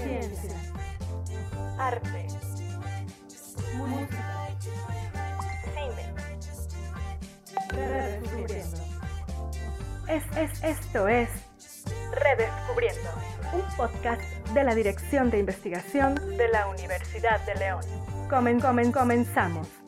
ciencia, arte, música, cine. Redescubriendo. Es, es, esto es Redescubriendo, un podcast de la Dirección de Investigación de la Universidad de León. Comen, comen, comenzamos.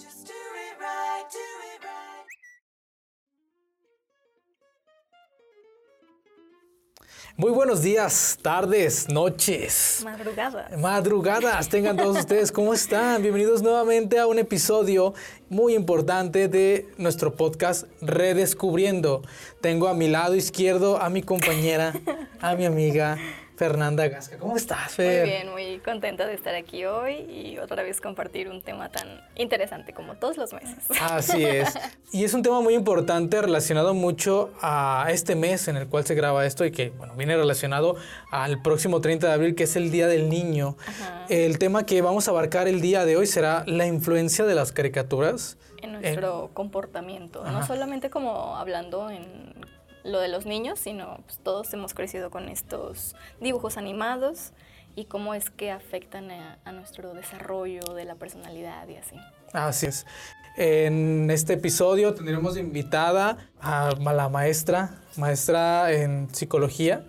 Muy buenos días, tardes, noches. Madrugadas. Madrugadas, tengan todos ustedes, ¿cómo están? Bienvenidos nuevamente a un episodio muy importante de nuestro podcast Redescubriendo. Tengo a mi lado izquierdo a mi compañera, a mi amiga Fernanda Gasca. ¿Cómo estás, Fer? Muy bien, muy contenta de estar aquí hoy y otra vez compartir un tema tan interesante como todos los meses. Así es. Y es un tema muy importante relacionado mucho a este mes en el cual se graba esto y que, bueno, viene relacionado al próximo 30 de abril, que es el Día del Niño. Ajá. El tema que vamos a abarcar el día de hoy será la influencia de las caricaturas. En nuestro comportamiento, Ajá. no solamente como hablando en lo de los niños, sino pues, todos hemos crecido con estos dibujos animados y cómo es que afectan a, a nuestro desarrollo de la personalidad y así. Así es. En este episodio tendremos invitada a la maestra, maestra en psicología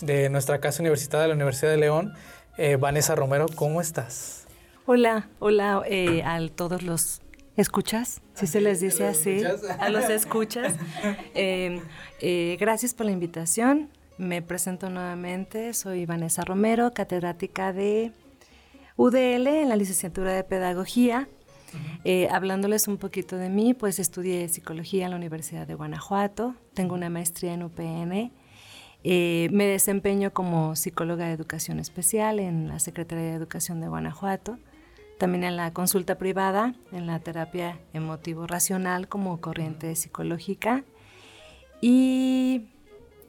de nuestra casa universitaria de la Universidad de León, eh, Vanessa Romero. ¿Cómo estás? Hola, hola eh, a todos los escuchas, si se les dice ¿Los así, a los escuchas. Eh, eh, gracias por la invitación. Me presento nuevamente, soy Vanessa Romero, catedrática de UDL en la licenciatura de Pedagogía. Eh, hablándoles un poquito de mí, pues estudié psicología en la Universidad de Guanajuato, tengo una maestría en UPN, eh, me desempeño como psicóloga de educación especial en la Secretaría de Educación de Guanajuato, también en la consulta privada, en la terapia emotivo-racional como corriente psicológica y,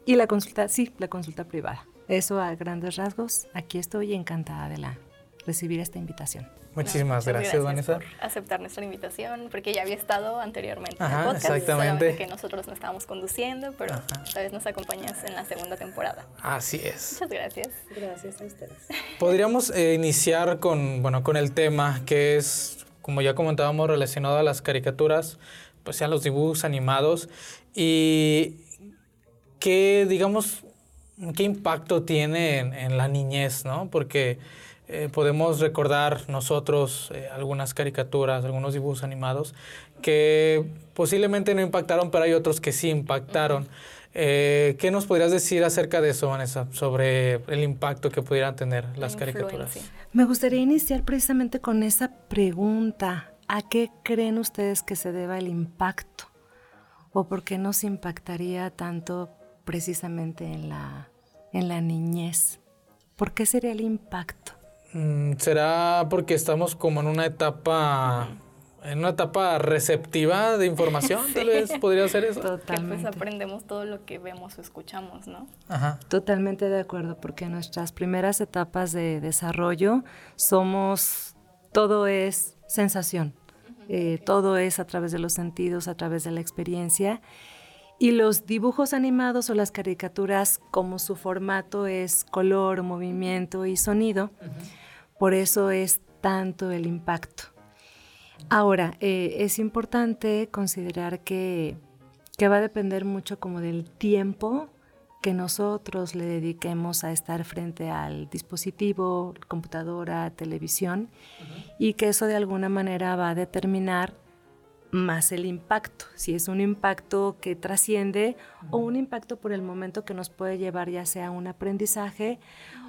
y la consulta, sí, la consulta privada. Eso a grandes rasgos, aquí estoy encantada de la, recibir esta invitación. Muchísimas No, muchas gracias, Vanessa. por aceptar nuestra invitación, porque ya había estado anteriormente en Ajá, el podcast, exactamente. solamente que nosotros no estábamos conduciendo, pero Ajá. esta vez nos acompañas en la segunda temporada. Así es. Muchas gracias. Gracias a ustedes. Podríamos eh, iniciar con, bueno, con el tema que es, como ya comentábamos, relacionado a las caricaturas, pues sean los dibujos animados y qué, digamos, qué impacto tiene en, en la niñez, ¿no? Porque eh, podemos recordar nosotros eh, algunas caricaturas, algunos dibujos animados que posiblemente no impactaron, pero hay otros que sí impactaron. Eh, ¿Qué nos podrías decir acerca de eso, Vanessa, sobre el impacto que pudieran tener las La caricaturas? Me gustaría iniciar precisamente con esa pregunta. ¿A qué creen ustedes que se deba el impacto? ¿O por qué nos impactaría tanto precisamente en la, en la niñez? ¿Por qué sería el impacto? Mm, ¿Será porque estamos como en una etapa, en una etapa receptiva de información? Tal vez podría ser eso. Que pues Totalmente. aprendemos todo lo que vemos o escuchamos, ¿no? Ajá. Totalmente de acuerdo, porque en nuestras primeras etapas de desarrollo somos, todo es sensación, eh, todo es a través de los sentidos, a través de la experiencia. Y los dibujos animados o las caricaturas, como su formato es color, movimiento y sonido, por eso es tanto el impacto. Ahora, eh, es importante considerar que, que va a depender mucho como del tiempo que nosotros le dediquemos a estar frente al dispositivo, computadora, televisión, y que eso de alguna manera va a determinar más el impacto, si es un impacto que trasciende o un impacto por el momento que nos puede llevar ya sea a un aprendizaje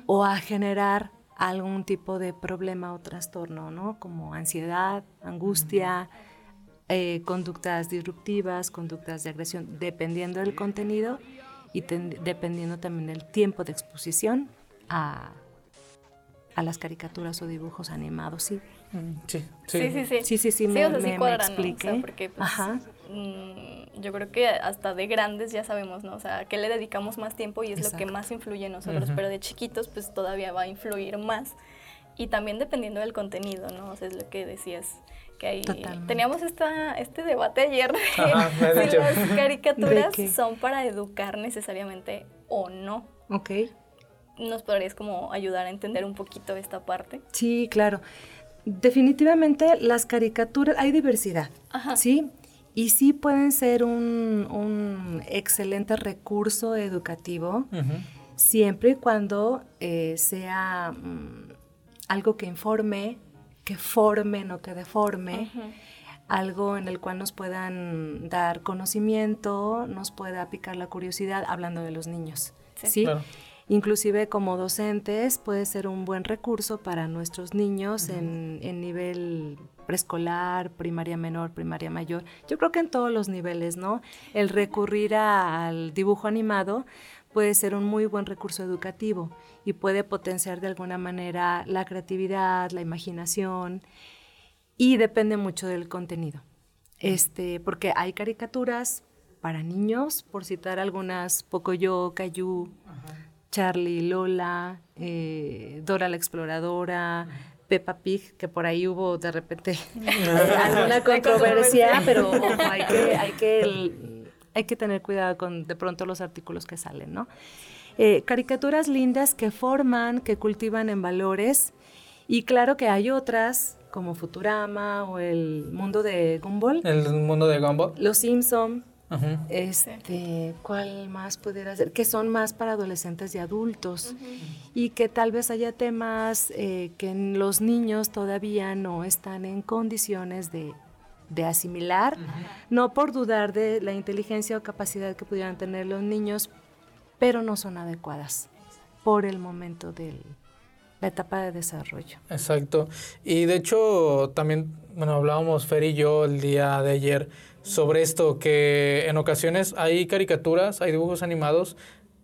o a generar algún tipo de problema o trastorno, ¿no? Como ansiedad, angustia, eh, conductas disruptivas, conductas de agresión, dependiendo del contenido y ten- dependiendo también del tiempo de exposición a, a las caricaturas o dibujos animados, sí. Sí, Sí, sí, sí. Sí, sí, sí, Sí, me, o sea, sí me- me cuadran, ¿no? O sea, expliqué. porque, pues, Ajá. mm, yo creo que hasta de grandes ya sabemos, ¿no? O sea, que le dedicamos más tiempo y es lo que Exacto. más influye en nosotros, Ujú. pero de chiquitos pues todavía va a influir más. Y también dependiendo del contenido, ¿no? O sea, es lo que decías, que ahí Totalmente. teníamos esta, este debate ayer de Ajá, has si dicho. las caricaturas ¿De son para educar necesariamente o no. Ok. ¿Nos podrías como ayudar a entender un poquito esta parte? Sí, claro. Definitivamente las caricaturas, hay diversidad, ¿sí? Y sí pueden ser un, excelente recurso educativo, siempre y cuando eh, sea mm, algo que informe, que forme, no que deforme, algo en el cual nos puedan dar conocimiento, nos pueda picar la curiosidad, hablando de los niños, ¿sí? Inclusive como docentes puede ser un buen recurso para nuestros niños en, nivel preescolar, primaria menor, primaria mayor. Yo creo que en todos los niveles, ¿no? El recurrir al dibujo animado puede ser un muy buen recurso educativo y puede potenciar de alguna manera la creatividad, la imaginación y depende mucho del contenido. Este, porque hay caricaturas para niños, por citar algunas, Pocoyo, Cayu, Charlie, Lola, eh, Dora la Exploradora, Peppa Pig, que por ahí hubo de repente alguna controversia, pero hay que, hay que, hay que tener cuidado con de pronto los artículos que salen, ¿no? Eh, caricaturas lindas que forman, que cultivan en valores, y claro que hay otras como Futurama o el mundo de Gumball. El mundo de Gumball. Los Simpson, este, ¿cuál más pudiera ser? Que son más para adolescentes y adultos y que tal vez haya temas eh, que los niños todavía no están en condiciones de, asimilar, no por dudar de la inteligencia o capacidad que pudieran tener los niños, pero no son adecuadas por el momento de la etapa de desarrollo. Exacto. Y de hecho, también, bueno, hablábamos Fer y yo el día de ayer sobre esto, que en ocasiones hay caricaturas, hay dibujos animados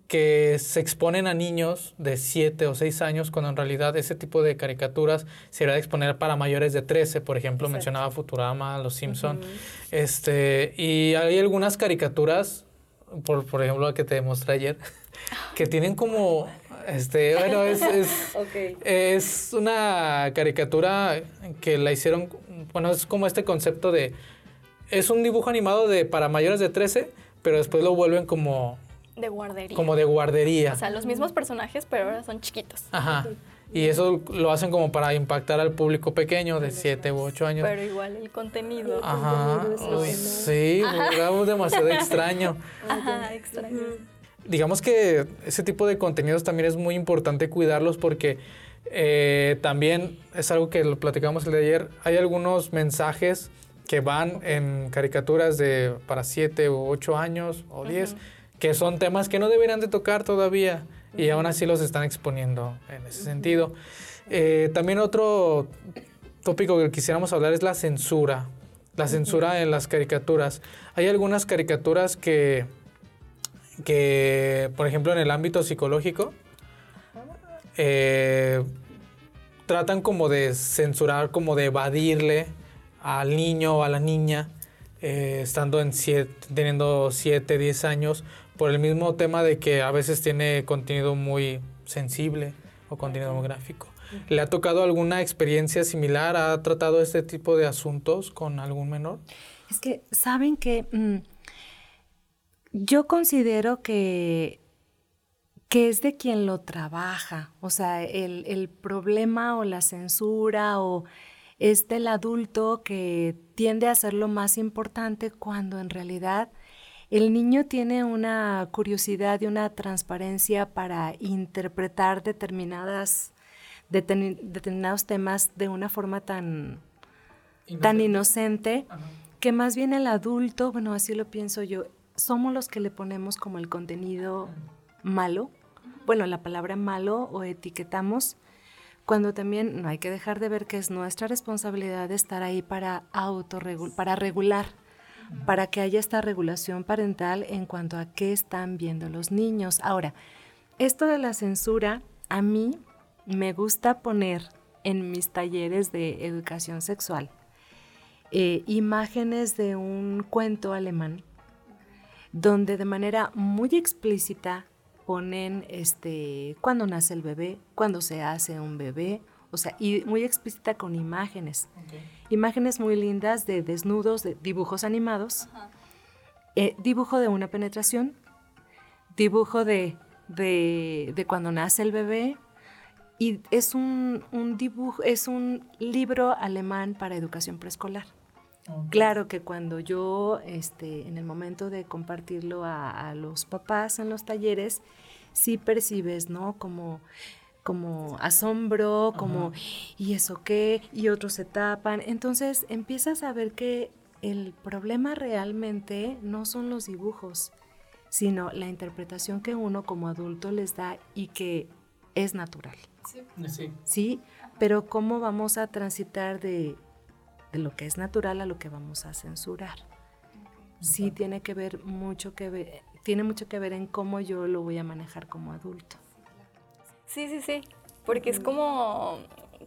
que se exponen a niños de 7 o 6 años, cuando en realidad ese tipo de caricaturas se debería exponer para mayores de 13, por ejemplo, mencionaba Futurama, Los Simpson, este, y hay algunas caricaturas, por, por ejemplo la que te mostré ayer, que tienen como, este, bueno, es, es, es una caricatura que la hicieron, bueno, es como este concepto de es un dibujo animado de para mayores de 13, pero después lo vuelven como... De guardería. Como de guardería. O sea, los mismos personajes, pero ahora son chiquitos. Ajá. Y eso lo hacen como para impactar al público pequeño de 7 u 8 años. Pero igual el contenido. Ajá. sí, es demasiado extraño. Ajá, extraño. Digamos que ese tipo de contenidos también es muy importante cuidarlos porque eh, también es algo que lo platicamos el de ayer. Hay algunos mensajes que van en caricaturas de para 7 o 8 años o 10, que son temas que no deberían de tocar todavía y aún así los están exponiendo en ese sentido. Eh, también otro tópico que quisiéramos hablar es la censura, la censura en las caricaturas. Hay algunas caricaturas que, que por ejemplo, en el ámbito psicológico, eh, tratan como de censurar, como de evadirle al niño o a la niña, eh, estando en siete, teniendo 7, 10 años, por el mismo tema de que a veces tiene contenido muy sensible o contenido muy gráfico. ¿Le ha tocado alguna experiencia similar? ¿Ha tratado este tipo de asuntos con algún menor? Es que, ¿saben que mm, yo considero que, que es de quien lo trabaja. O sea, el, el problema o la censura o es del adulto que tiende a ser lo más importante cuando en realidad el niño tiene una curiosidad y una transparencia para interpretar determinadas, determinados temas de una forma tan, inocente. tan inocente que más bien el adulto, bueno, así lo pienso yo, somos los que le ponemos como el contenido malo, bueno, la palabra malo o etiquetamos cuando también no hay que dejar de ver que es nuestra responsabilidad estar ahí para para regular, para que haya esta regulación parental en cuanto a qué están viendo los niños. Ahora, esto de la censura, a mí me gusta poner en mis talleres de educación sexual eh, imágenes de un cuento alemán donde de manera muy explícita ponen este, cuando nace el bebé, cuando se hace un bebé, o sea, y muy explícita con imágenes. Imágenes muy lindas de desnudos, de dibujos animados, eh, dibujo de una penetración, dibujo de de, de cuando nace el bebé y es un, un, dibujo, es un libro alemán para educación preescolar. Claro que cuando yo, este, en el momento de compartirlo a, a, los papás en los talleres, sí percibes, ¿no? Como, como asombro, como, ¿y eso qué? Y otros se tapan. Entonces empiezas a ver que el problema realmente no son los dibujos, sino la interpretación que uno como adulto les da y que es natural. Sí. sí. pero ¿cómo vamos a transitar de, de, lo que es natural a lo que vamos a censurar? Sí, tiene que ver mucho que ver, tiene mucho que ver en cómo yo lo voy a manejar como adulto. Sí, sí, sí, porque es como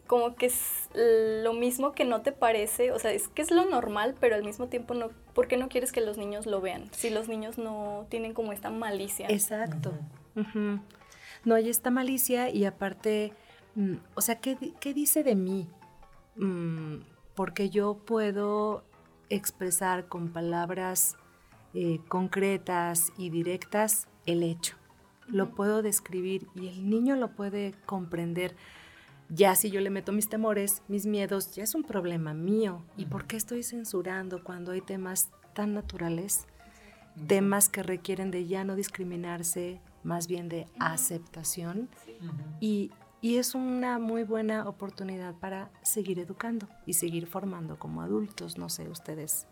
como que es lo mismo que no te parece, o sea, es que es lo normal, pero al mismo tiempo no, ¿por qué no quieres que los niños lo vean? Si los niños no tienen como esta malicia. Exacto. No hay esta malicia y aparte, mm, o sea, ¿qué, dice de mí? Mm, porque yo puedo expresar con palabras eh, concretas y directas el hecho. Lo puedo describir y el niño lo puede comprender ya si yo le meto mis temores, mis miedos, ya es un problema mío. ¿Y por qué estoy censurando cuando hay temas tan naturales? Temas que requieren de ya no discriminarse, más bien de aceptación. Y, es una muy buena oportunidad para seguir educando y seguir formando como adultos. No sé ustedes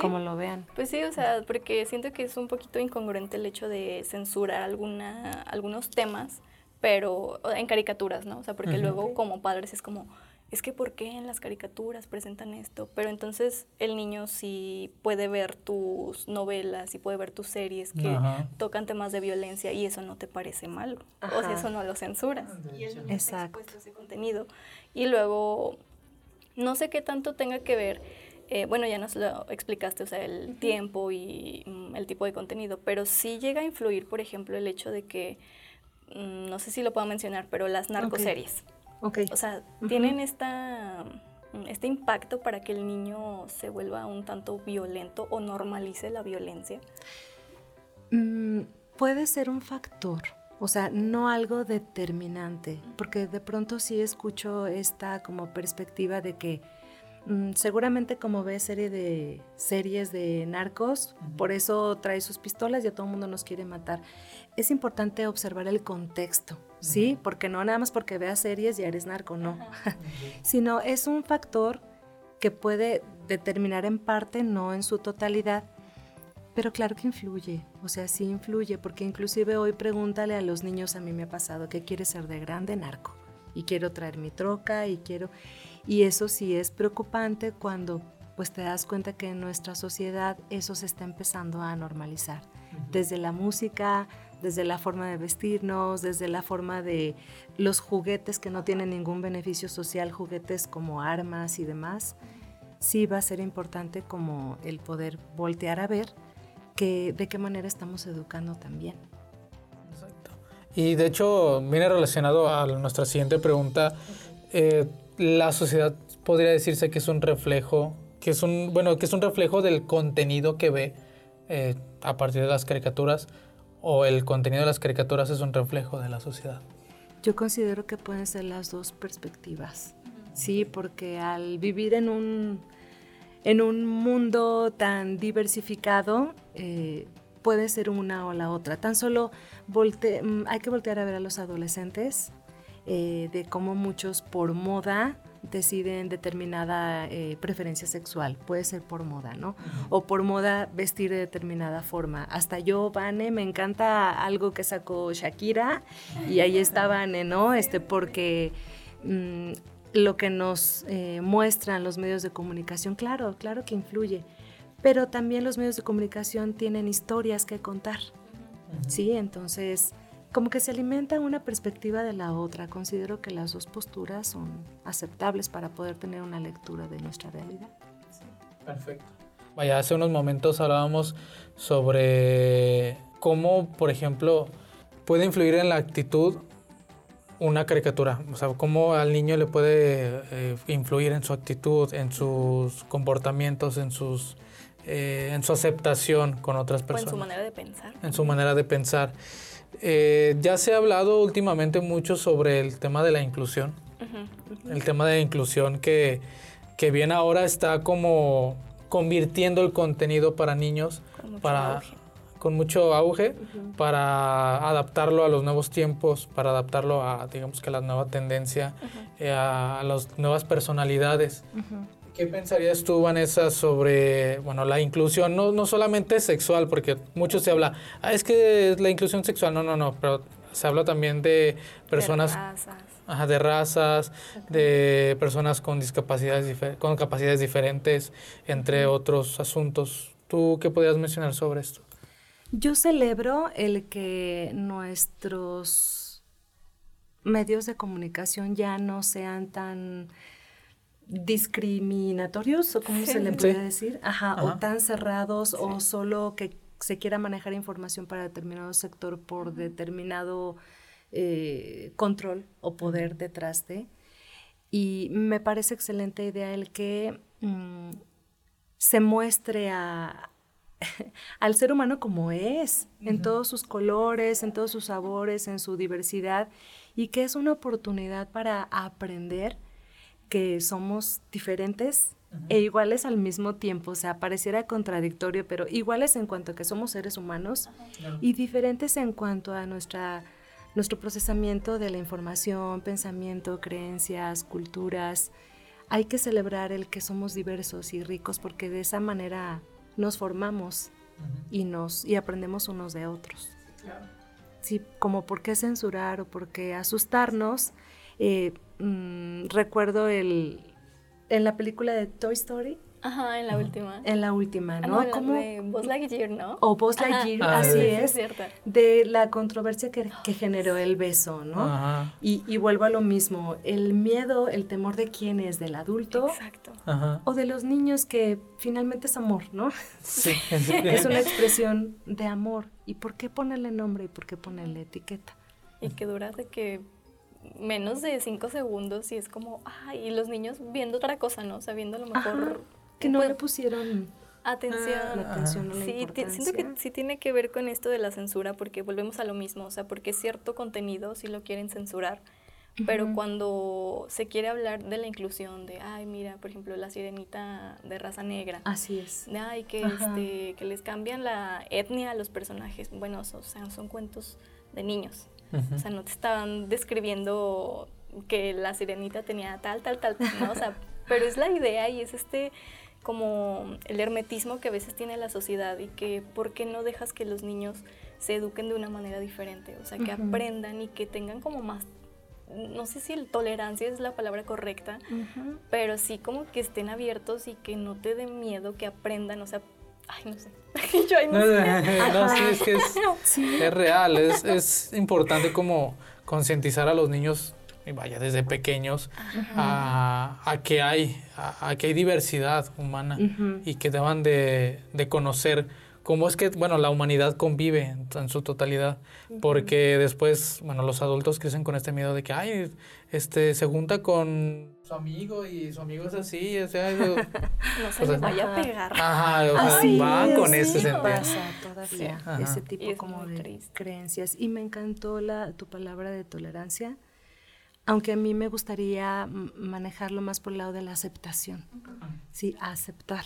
cómo lo vean. Pues sí, o sea, porque siento que es un poquito incongruente el hecho de censurar alguna, algunos temas pero en caricaturas, ¿no? O sea, porque luego como padres es como, es que ¿por qué en las caricaturas presentan esto? Pero entonces el niño sí puede ver tus novelas y puede ver tus series que tocan temas de violencia y eso no te parece malo. O sea, eso no lo censuras. Y él no Exacto. ese contenido. Y luego, no sé qué tanto tenga que ver, eh, bueno, ya nos lo explicaste, o sea, el tiempo y mm, el tipo de contenido, pero sí llega a influir, por ejemplo, el hecho de que Mm, no sé si lo puedo mencionar, pero las narcoseries. Okay. O sea, tienen esta, este impacto para que el niño se vuelva un tanto violento o normalice la violencia. Mm, puede ser un factor, o sea, no algo determinante, porque de pronto sí escucho esta como perspectiva de que Mm, seguramente como ve serie de series de narcos, por eso trae sus pistolas y a todo el mundo nos quiere matar. Es importante observar el contexto, ¿sí? Porque no nada más porque veas series ya eres narco, no. Sino es un factor que puede determinar en parte, no en su totalidad, pero claro que influye, o sea, sí influye, porque inclusive hoy pregúntale a los niños, a mí me ha pasado, ¿qué quiere ser de grande narco? Y quiero traer mi troca y quiero... Y eso sí es preocupante cuando pues te das cuenta que en nuestra sociedad eso se está empezando a normalizar. Desde la música, desde la forma de vestirnos, desde la forma de los juguetes que no tienen ningún beneficio social, juguetes como armas y demás, sí va a ser importante como el poder voltear a ver que, de qué manera estamos educando también. Exacto. Y de hecho viene relacionado a nuestra siguiente pregunta. Eh, la sociedad podría decirse que es un reflejo, que es un, bueno, que es un reflejo del contenido que ve eh, a partir de las caricaturas, o el contenido de las caricaturas es un reflejo de la sociedad. Yo considero que pueden ser las dos perspectivas, sí, porque al vivir en un, en un mundo tan diversificado, eh, puede ser una o la otra. Tan solo mm, hay que voltear a ver a los adolescentes eh, de cómo muchos por moda deciden determinada eh, preferencia sexual, puede ser por moda, ¿no? O por moda vestir de determinada forma. Hasta yo, Vane, me encanta algo que sacó Shakira y ahí está Vane, ¿no? Este, porque mm, lo que nos eh, muestran los medios de comunicación, claro, claro que influye, pero también los medios de comunicación tienen historias que contar, ¿sí? Entonces como que se alimenta una perspectiva de la otra. Considero que las dos posturas son aceptables para poder tener una lectura de nuestra realidad. perfecto. Vaya, hace unos momentos hablábamos sobre cómo, por ejemplo, puede influir en la actitud una caricatura. O sea, cómo al niño le puede eh, influir en su actitud, en sus comportamientos, en sus eh, en su aceptación con otras personas. en su manera de pensar. En su manera de pensar. Eh, ya se ha hablado últimamente mucho sobre el tema de la inclusión. El tema de la inclusión que, que bien ahora está como convirtiendo el contenido para niños para con mucho auge para adaptarlo a los nuevos tiempos, para adaptarlo a, digamos que la nueva tendencia, eh, a, las nuevas personalidades. ¿Qué pensarías tú, Vanessa, sobre bueno, la inclusión, no, no solamente sexual, porque mucho se habla, ah, es que la inclusión sexual, no, no, no, pero se habla también de personas... De razas. de razas, de personas con discapacidades, con capacidades diferentes, entre otros asuntos. ¿Tú qué podrías mencionar sobre esto? Yo celebro el que nuestros medios de comunicación ya no sean tan discriminatorios, o cómo se le puede decir, Ajá, o tan cerrados, o solo que se quiera manejar información para determinado sector por determinado eh, control o poder detrás de. Y me parece excelente idea el que mm, se muestre a, al ser humano como es, en todos sus colores, en todos sus sabores, en su diversidad, y que es una oportunidad para aprender que somos diferentes e iguales al mismo tiempo, o sea, pareciera contradictorio, pero iguales en cuanto a que somos seres humanos y diferentes en cuanto a nuestra, nuestro procesamiento de la información, pensamiento, creencias, culturas. Hay que celebrar el que somos diversos y ricos porque de esa manera nos formamos y, nos, y aprendemos unos de otros. Sí, como por qué censurar o por qué asustarnos. Eh, mm, recuerdo el, en la película de Toy Story, Ajá, en la última. En la última, ¿no? Ah, Como de Buzz Lightyear, ¿no? O Buzz Lightyear, ah, así es. de la controversia que, que, generó el beso, ¿no? Ajá. Y, y, vuelvo a lo mismo, el miedo, el temor de quién es, del adulto. Exacto. Ajá. O de los niños que finalmente es amor, ¿no? Sí. es una expresión de amor. ¿Y por qué ponerle nombre y por qué ponerle etiqueta? Y que dura de que menos de cinco segundos y es como, ay, y los niños viendo otra cosa, ¿no? O sea, viendo a lo mejor que no le pusieron atención. Ah, atención sí, siento que sí tiene que ver con esto de la censura porque volvemos a lo mismo, o sea, porque cierto contenido sí lo quieren censurar, pero cuando se quiere hablar de la inclusión, de, ay, mira, por ejemplo, la sirenita de raza negra. Así es. De, ay, que, este, que les cambian la etnia a los personajes. Bueno, o sea, son cuentos de niños. O sea, no te estaban describiendo que la sirenita tenía tal, tal, tal, ¿no? O sea, pero es la idea y es este como el hermetismo que a veces tiene la sociedad y que por qué no dejas que los niños se eduquen de una manera diferente, o sea, que aprendan y que tengan como más, no sé si el tolerancia es la palabra correcta, pero sí como que estén abiertos y que no te den miedo, que aprendan, o sea, ay, no sé. Yo no, sé. no, sí, es que es, es real, es, es importante como concientizar a los niños vaya desde pequeños a, que hay a, que hay diversidad humana y que deban de, conocer cómo es que bueno la humanidad convive en, su totalidad porque después bueno los adultos crecen con este miedo de que ay este se junta con su amigo y su amigo es así o sea no se le vaya a pegar. Ajá o sea, va con ese sentido. pasa todavía ese tipo como de creencias. Y me encantó la tu palabra de tolerancia aunque a mí me gustaría manejarlo más por el lado de la aceptación, sí, aceptar.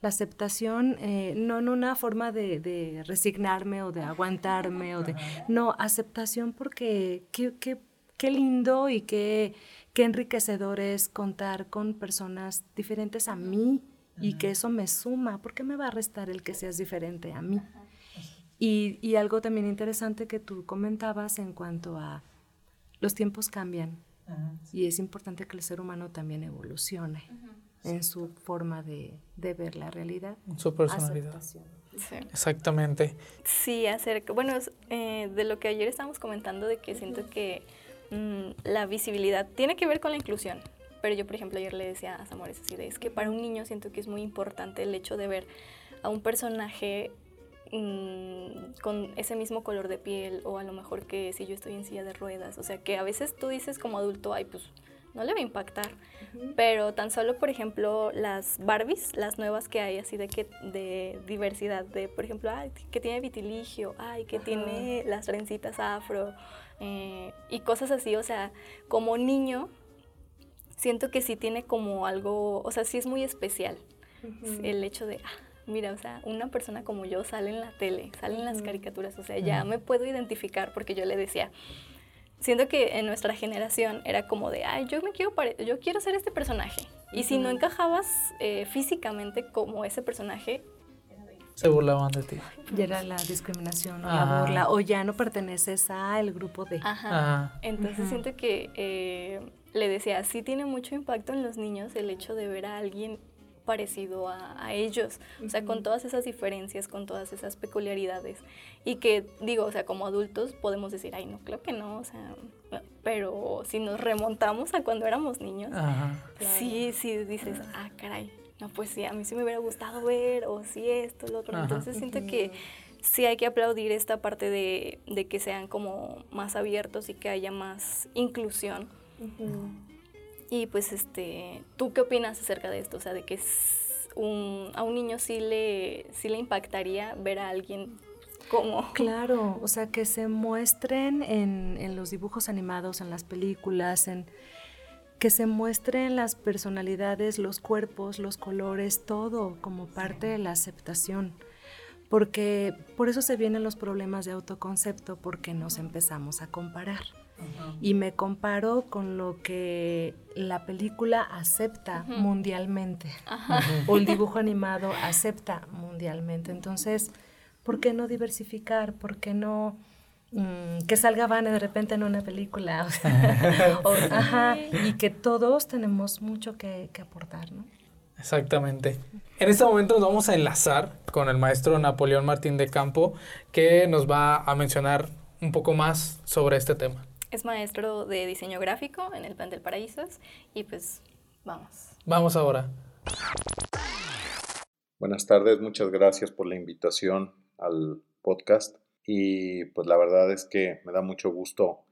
La aceptación, eh, no en una forma de, resignarme o de aguantarme, o de, no, aceptación porque qué, qué, qué lindo y qué, qué enriquecedor es contar con personas diferentes a mí y que eso me suma, ¿por qué me va a restar el que seas diferente a mí? Y, y algo también interesante que tú comentabas en cuanto a los tiempos cambian y es importante que el ser humano también evolucione en su forma de, ver la realidad. Su personalidad. Exactamente. Sí, acerca, bueno, eh, de lo que ayer estábamos comentando, de que siento que mm, la visibilidad tiene que ver con la inclusión. Pero yo, por ejemplo, ayer le decía a Samuel así de, es que para un niño siento que es muy importante el hecho de ver a un personaje Mm, con ese mismo color de piel o a lo mejor que si yo estoy en silla de ruedas. O sea, que a veces tú dices como adulto, ay, pues no le va a impactar. Pero tan solo, por ejemplo, las Barbies, las nuevas que hay, así de que de diversidad, de por ejemplo, ay, que tiene vitiligio, ay, que tiene las trencitas afro, eh, y cosas así, o sea, como niño, siento que sí tiene como algo, o sea, sí es muy especial el hecho de, ah, mira, o sea, una persona como yo sale en la tele, sale en las caricaturas, o sea, ya me puedo identificar porque yo le decía, siento que en nuestra generación era como de, ay, yo me quiero, yo quiero ser este personaje. Y si no encajabas eh, físicamente como ese personaje, se burlaban de ti. Ya era la discriminación o la burla, o ya no perteneces al grupo de. Ajá. Entonces siento que eh, le decía, sí tiene mucho impacto en los niños el hecho de ver a alguien parecido a, ellos, o sea, con todas esas diferencias, con todas esas peculiaridades. Y que digo, o sea, como adultos podemos decir, ay, no, creo que no, o sea, pero si nos remontamos a cuando éramos niños, sí, sí dices, ah, caray, no, pues sí, a mí sí me hubiera gustado ver, o sí esto, lo otro. Entonces siento que sí hay que aplaudir esta parte de, de, que sean como más abiertos y que haya más inclusión. Y pues, este, ¿tú qué opinas acerca de esto? O sea, de que un, a un niño sí le, sí le impactaría ver a alguien como... Claro, o sea, que se muestren en, en los dibujos animados, en las películas, en que se muestren las personalidades, los cuerpos, los colores, todo como parte de la aceptación. Porque por eso se vienen los problemas de autoconcepto, porque nos empezamos a comparar y me comparo con lo que la película acepta mundialmente o el dibujo animado acepta mundialmente. Entonces, ¿por qué no diversificar? ¿Por qué no mm, que salga Vane de repente en una película? y que todos tenemos mucho que, que aportar, ¿no? Exactamente. En este momento nos vamos a enlazar con el maestro Napoleón Martín de Campo, que nos va a mencionar un poco más sobre este tema. Es maestro de diseño gráfico en el Plan del Paraísos y pues vamos. Vamos ahora. Buenas tardes, muchas gracias por la invitación al podcast y pues la verdad es que me da mucho gusto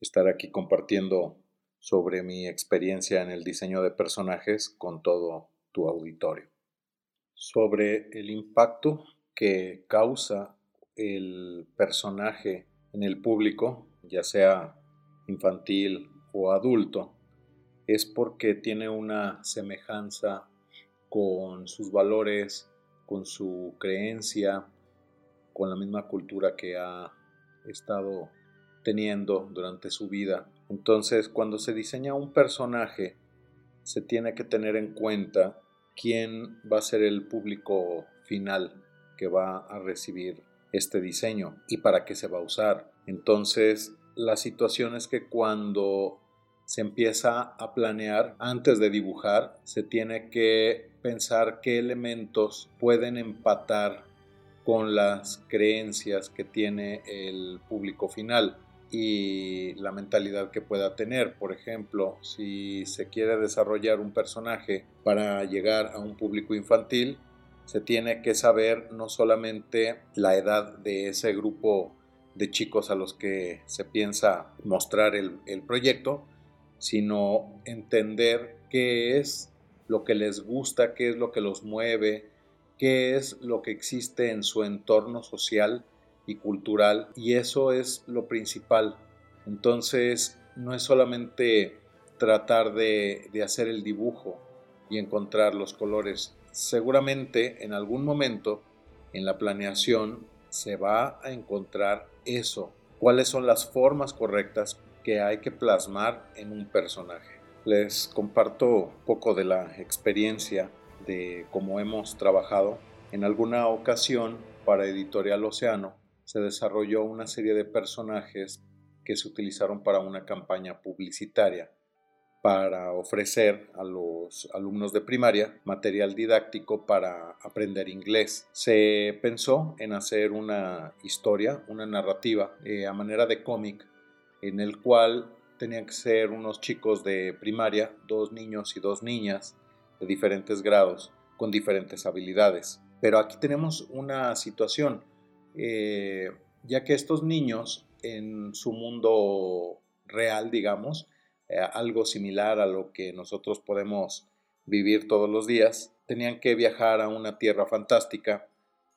estar aquí compartiendo sobre mi experiencia en el diseño de personajes con todo tu auditorio. Sobre el impacto que causa el personaje en el público, ya sea infantil o adulto, es porque tiene una semejanza con sus valores, con su creencia, con la misma cultura que ha estado teniendo durante su vida. Entonces, cuando se diseña un personaje, se tiene que tener en cuenta quién va a ser el público final que va a recibir este diseño y para qué se va a usar. Entonces, la situación es que cuando se empieza a planear antes de dibujar, se tiene que pensar qué elementos pueden empatar con las creencias que tiene el público final y la mentalidad que pueda tener. Por ejemplo, si se quiere desarrollar un personaje para llegar a un público infantil, se tiene que saber no solamente la edad de ese grupo de chicos a los que se piensa mostrar el, proyecto, sino entender qué es lo que les gusta, qué es lo que los mueve, qué es lo que existe en su entorno social y cultural, y eso es lo principal. Entonces, no es solamente tratar de, hacer el dibujo y encontrar los colores. Seguramente en algún momento en la planeación se va a encontrar eso, cuáles son las formas correctas que hay que plasmar en un personaje. Les comparto un poco de la experiencia de cómo hemos trabajado. En alguna ocasión, para Editorial Océano, se desarrolló una serie de personajes que se utilizaron para una campaña publicitaria para ofrecer a los alumnos de primaria material didáctico para aprender inglés. Se pensó en hacer una historia, una narrativa eh, a manera de cómic en el cual tenían que ser unos chicos de primaria, dos niños y dos niñas de diferentes grados con diferentes habilidades. Pero aquí tenemos una situación, eh, ya que estos niños en su mundo real, digamos, eh, algo similar a lo que nosotros podemos vivir todos los días, tenían que viajar a una tierra fantástica,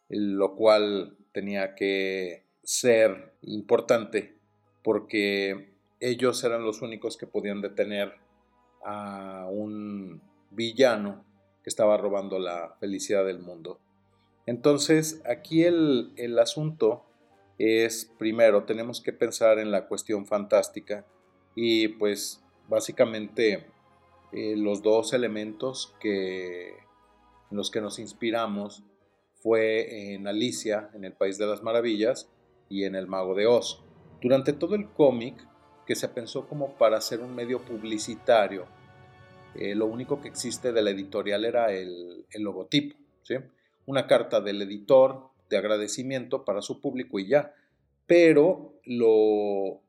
lo cual tenía que ser importante porque ellos eran los únicos que podían detener a un villano que estaba robando la felicidad del mundo. Entonces, aquí el, el asunto es, primero, tenemos que pensar en la cuestión fantástica y pues básicamente eh, los dos elementos que, en los que nos inspiramos fue en Alicia, en el País de las Maravillas, y en El Mago de Oz. Durante todo el cómic, que se pensó como para hacer un medio publicitario, eh, lo único que existe de la editorial era el, el logotipo, ¿sí? una carta del editor de agradecimiento para su público y ya. Pero lo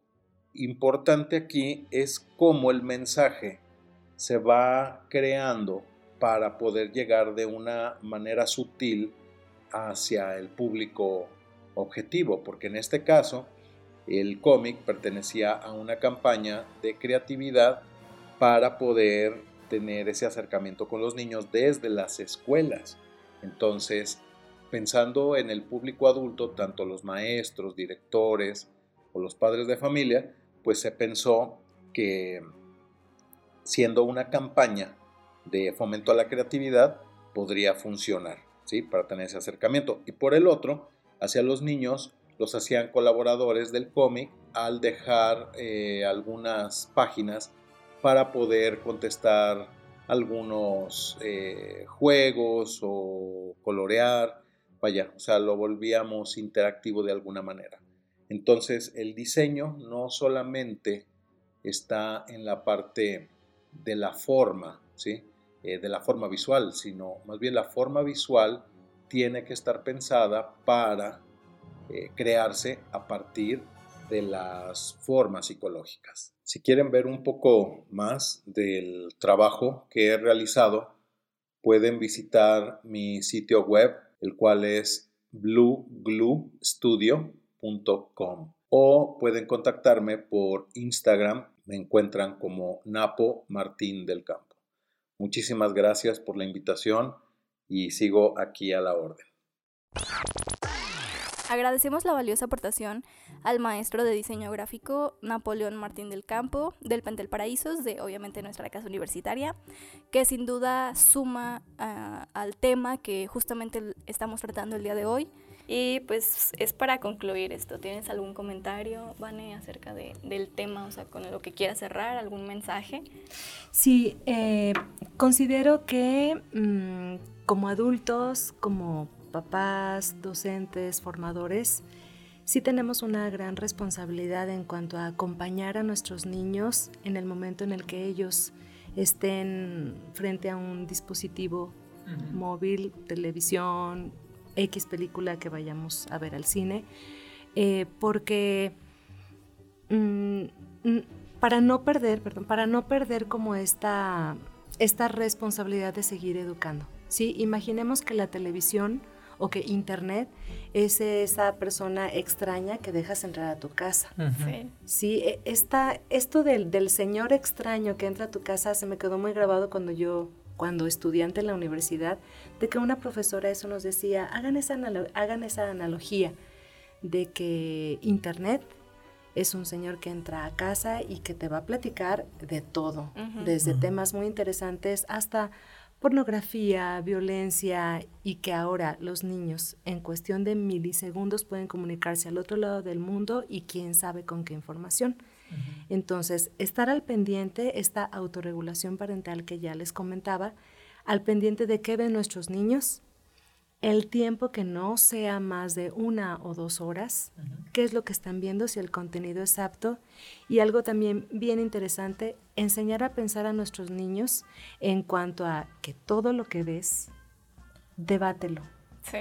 importante aquí es cómo el mensaje se va creando para poder llegar de una manera sutil hacia el público objetivo, porque en este caso el cómic pertenecía a una campaña de creatividad para poder tener ese acercamiento con los niños desde las escuelas. Entonces, pensando en el público adulto, tanto los maestros, directores o los padres de familia, pues se pensó que siendo una campaña de fomento a la creatividad, podría funcionar, ¿sí? Para tener ese acercamiento. Y por el otro, hacia los niños, los hacían colaboradores del cómic al dejar eh, algunas páginas para poder contestar algunos eh, juegos o colorear, vaya, o sea, lo volvíamos interactivo de alguna manera. Entonces, el diseño no solamente está en la parte de la forma, ¿sí? Eh, de la forma visual, sino más bien la forma visual tiene que estar pensada para eh, crearse a partir de las formas psicológicas. Si quieren ver un poco más del trabajo que he realizado, pueden visitar mi sitio web, el cual es bluegluestudio.com o pueden contactarme por Instagram me encuentran como Napo Martín del Campo. Muchísimas gracias por la invitación y sigo aquí a la orden. Agradecemos la valiosa aportación al maestro de diseño gráfico Napoleón Martín del Campo del Pentel Paraísos, de obviamente nuestra casa universitaria, que sin duda suma ah, al tema que justamente estamos tratando el día de hoy, y pues es para concluir esto. ¿Tienes algún comentario, Vane, acerca del tema, o sea, con lo que quieras cerrar, algún mensaje? Sí, eh, considero que mm, como adultos, como papás, docentes, formadores, sí tenemos una gran responsabilidad en cuanto a acompañar a nuestros niños en el momento en el que ellos estén frente a un dispositivo móvil, televisión, X película que vayamos a ver al cine, eh, porque mm, mm, para no perder, perdón, para no perder como esta, esta responsabilidad de seguir educando. ¿sí? Imaginemos que la televisión o que Internet es esa persona extraña que dejas entrar a tu casa. Sí. E, esto del, del, señor extraño que entra a tu casa se me quedó muy grabado cuando yo cuando estudiante en la universidad, de que una profesora eso nos decía, hagan esa, hagan esa analogía de que Internet es un señor que entra a casa y que te va a platicar de todo, desde temas muy interesantes hasta pornografía, violencia y que ahora los niños en cuestión de milisegundos pueden comunicarse al otro lado del mundo y quién sabe con qué información. Entonces, estar al pendiente, esta autorregulación parental que ya les comentaba, al pendiente de qué ven nuestros niños, el tiempo que no sea más de una o dos horas, qué es lo que están viendo, si el contenido es apto. Y algo también bien interesante, enseñar a pensar a nuestros niños en cuanto a que todo lo que ves, debátelo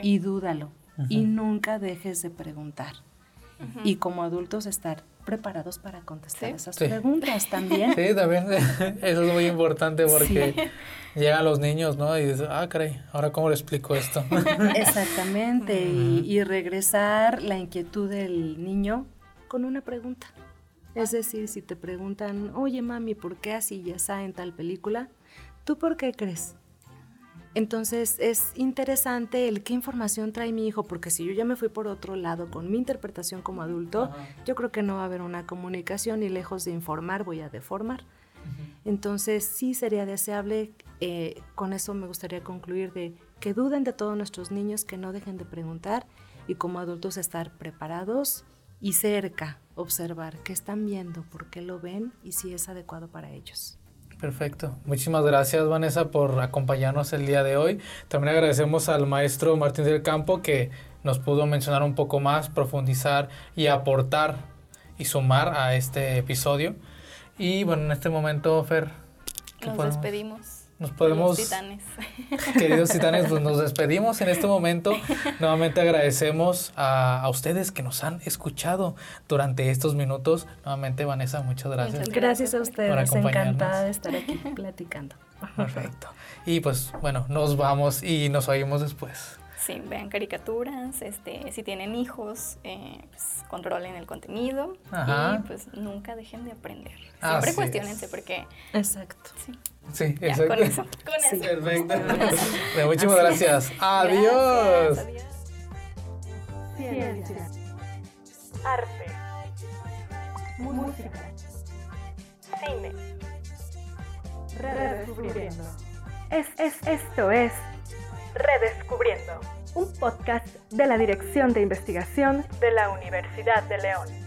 y dúdalo y nunca dejes de preguntar. Y como adultos estar preparados para contestar esas preguntas también. Sí, también eso es muy importante porque llegan los niños, ¿no? Y dicen, ah, caray, ahora cómo le explico esto. Exactamente, y, regresar la inquietud del niño con una pregunta. Es decir, si te preguntan, oye mami, ¿por qué así ya está en tal película? ¿Tú por qué crees? Entonces es interesante el qué información trae mi hijo, porque si yo ya me fui por otro lado con mi interpretación como adulto, yo creo que no va a haber una comunicación y lejos de informar voy a deformar. Entonces sí sería deseable, eh, con eso me gustaría concluir, de que duden de todos nuestros niños, que no dejen de preguntar y como adultos estar preparados y cerca, observar qué están viendo, por qué lo ven y si es adecuado para ellos. Perfecto. Muchísimas gracias, Vanessa, por acompañarnos el día de hoy. También agradecemos al maestro Martín del Campo que nos pudo mencionar un poco más, profundizar y aportar y sumar a este episodio. Y bueno, en este momento, Fer, nos despedimos. Nos podemos. Titanes. Queridos titanes, pues nos despedimos en este momento. Nuevamente agradecemos a, ustedes que nos han escuchado durante estos minutos. Nuevamente, Vanessa, muchas gracias. Muchas gracias a ustedes. Encantada de estar aquí platicando. Perfecto. Y pues bueno, nos vamos y nos oímos después. Sí, vean caricaturas, este, si tienen hijos, eh, pues, controlen el contenido y pues nunca dejen de aprender. Siempre cuestionense porque... Exacto. Sí. Sí, exacto. Con eso. Con eso. Perfecto. Muchísimas gracias. Adiós. adiós. Ciencia. Arte. Música. Cine. Redescubriendo. Es, es, esto es Redescubriendo, un podcast de la Dirección de Investigación de la Universidad de León.